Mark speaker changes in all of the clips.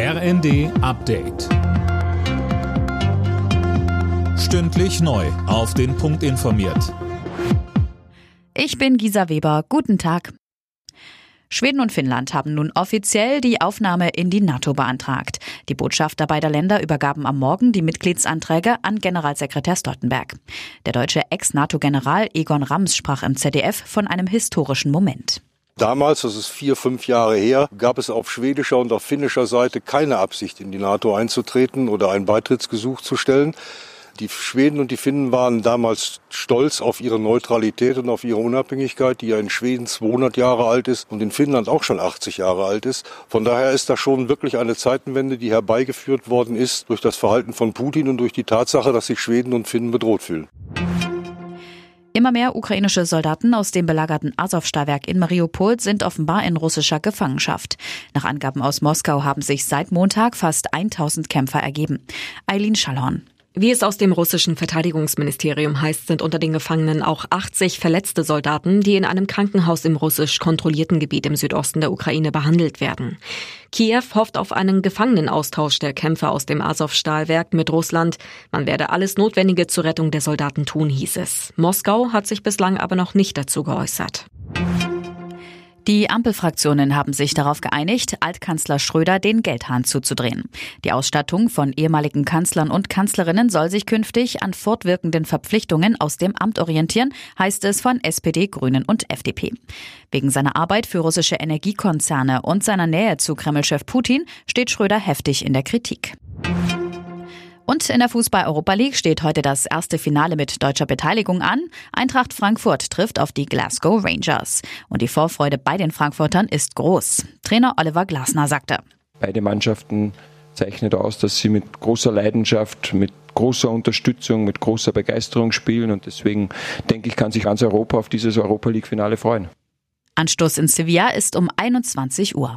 Speaker 1: RND Update. Stündlich neu. Auf den Punkt informiert.
Speaker 2: Ich bin Gisa Weber. Guten Tag. Schweden und Finnland haben nun offiziell die Aufnahme in die NATO beantragt. Die Botschafter beider Länder übergaben am Morgen die Mitgliedsanträge an Generalsekretär Stoltenberg. Der deutsche Ex-NATO-General Egon Rams sprach im ZDF von einem historischen Moment.
Speaker 3: Damals, das ist vier, fünf Jahre her, gab es auf schwedischer und auf finnischer Seite keine Absicht, in die NATO einzutreten oder ein Beitrittsgesuch zu stellen. Die Schweden und die Finnen waren damals stolz auf ihre Neutralität und auf ihre Unabhängigkeit, die ja in Schweden 200 Jahre alt ist und in Finnland auch schon 80 Jahre alt ist. Von daher ist das schon wirklich eine Zeitenwende, die herbeigeführt worden ist durch das Verhalten von Putin und durch die Tatsache, dass sich Schweden und Finnen bedroht fühlen.
Speaker 2: Immer mehr ukrainische Soldaten aus dem belagerten Azov-Stahlwerk in Mariupol sind offenbar in russischer Gefangenschaft. Nach Angaben aus Moskau haben sich seit Montag fast 1000 Kämpfer ergeben. Eileen Schallhorn.
Speaker 4: Wie es aus dem russischen Verteidigungsministerium heißt, sind unter den Gefangenen auch 80 verletzte Soldaten, die in einem Krankenhaus im russisch kontrollierten Gebiet im Südosten der Ukraine behandelt werden. Kiew hofft auf einen Gefangenenaustausch der Kämpfer aus dem Azov-Stahlwerk mit Russland. Man werde alles Notwendige zur Rettung der Soldaten tun, hieß es. Moskau hat sich bislang aber noch nicht dazu geäußert.
Speaker 2: Die Ampelfraktionen haben sich darauf geeinigt, Altkanzler Schröder den Geldhahn zuzudrehen. Die Ausstattung von ehemaligen Kanzlern und Kanzlerinnen soll sich künftig an fortwirkenden Verpflichtungen aus dem Amt orientieren, heißt es von SPD, Grünen und FDP. Wegen seiner Arbeit für russische Energiekonzerne und seiner Nähe zu Kremlchef Putin steht Schröder heftig in der Kritik. Und in der Fußball-Europa League steht heute das erste Finale mit deutscher Beteiligung an. Eintracht Frankfurt trifft auf die Glasgow Rangers. Und die Vorfreude bei den Frankfurtern ist groß. Trainer Oliver Glasner sagte.
Speaker 5: Beide Mannschaften zeichnet aus, dass sie mit großer Leidenschaft, mit großer Unterstützung, mit großer Begeisterung spielen. Und deswegen denke ich, kann sich ganz Europa auf dieses Europa League-Finale freuen.
Speaker 2: Anstoß in Sevilla ist um 21 Uhr.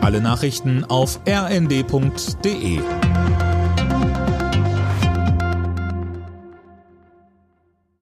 Speaker 1: Alle Nachrichten auf rnd.de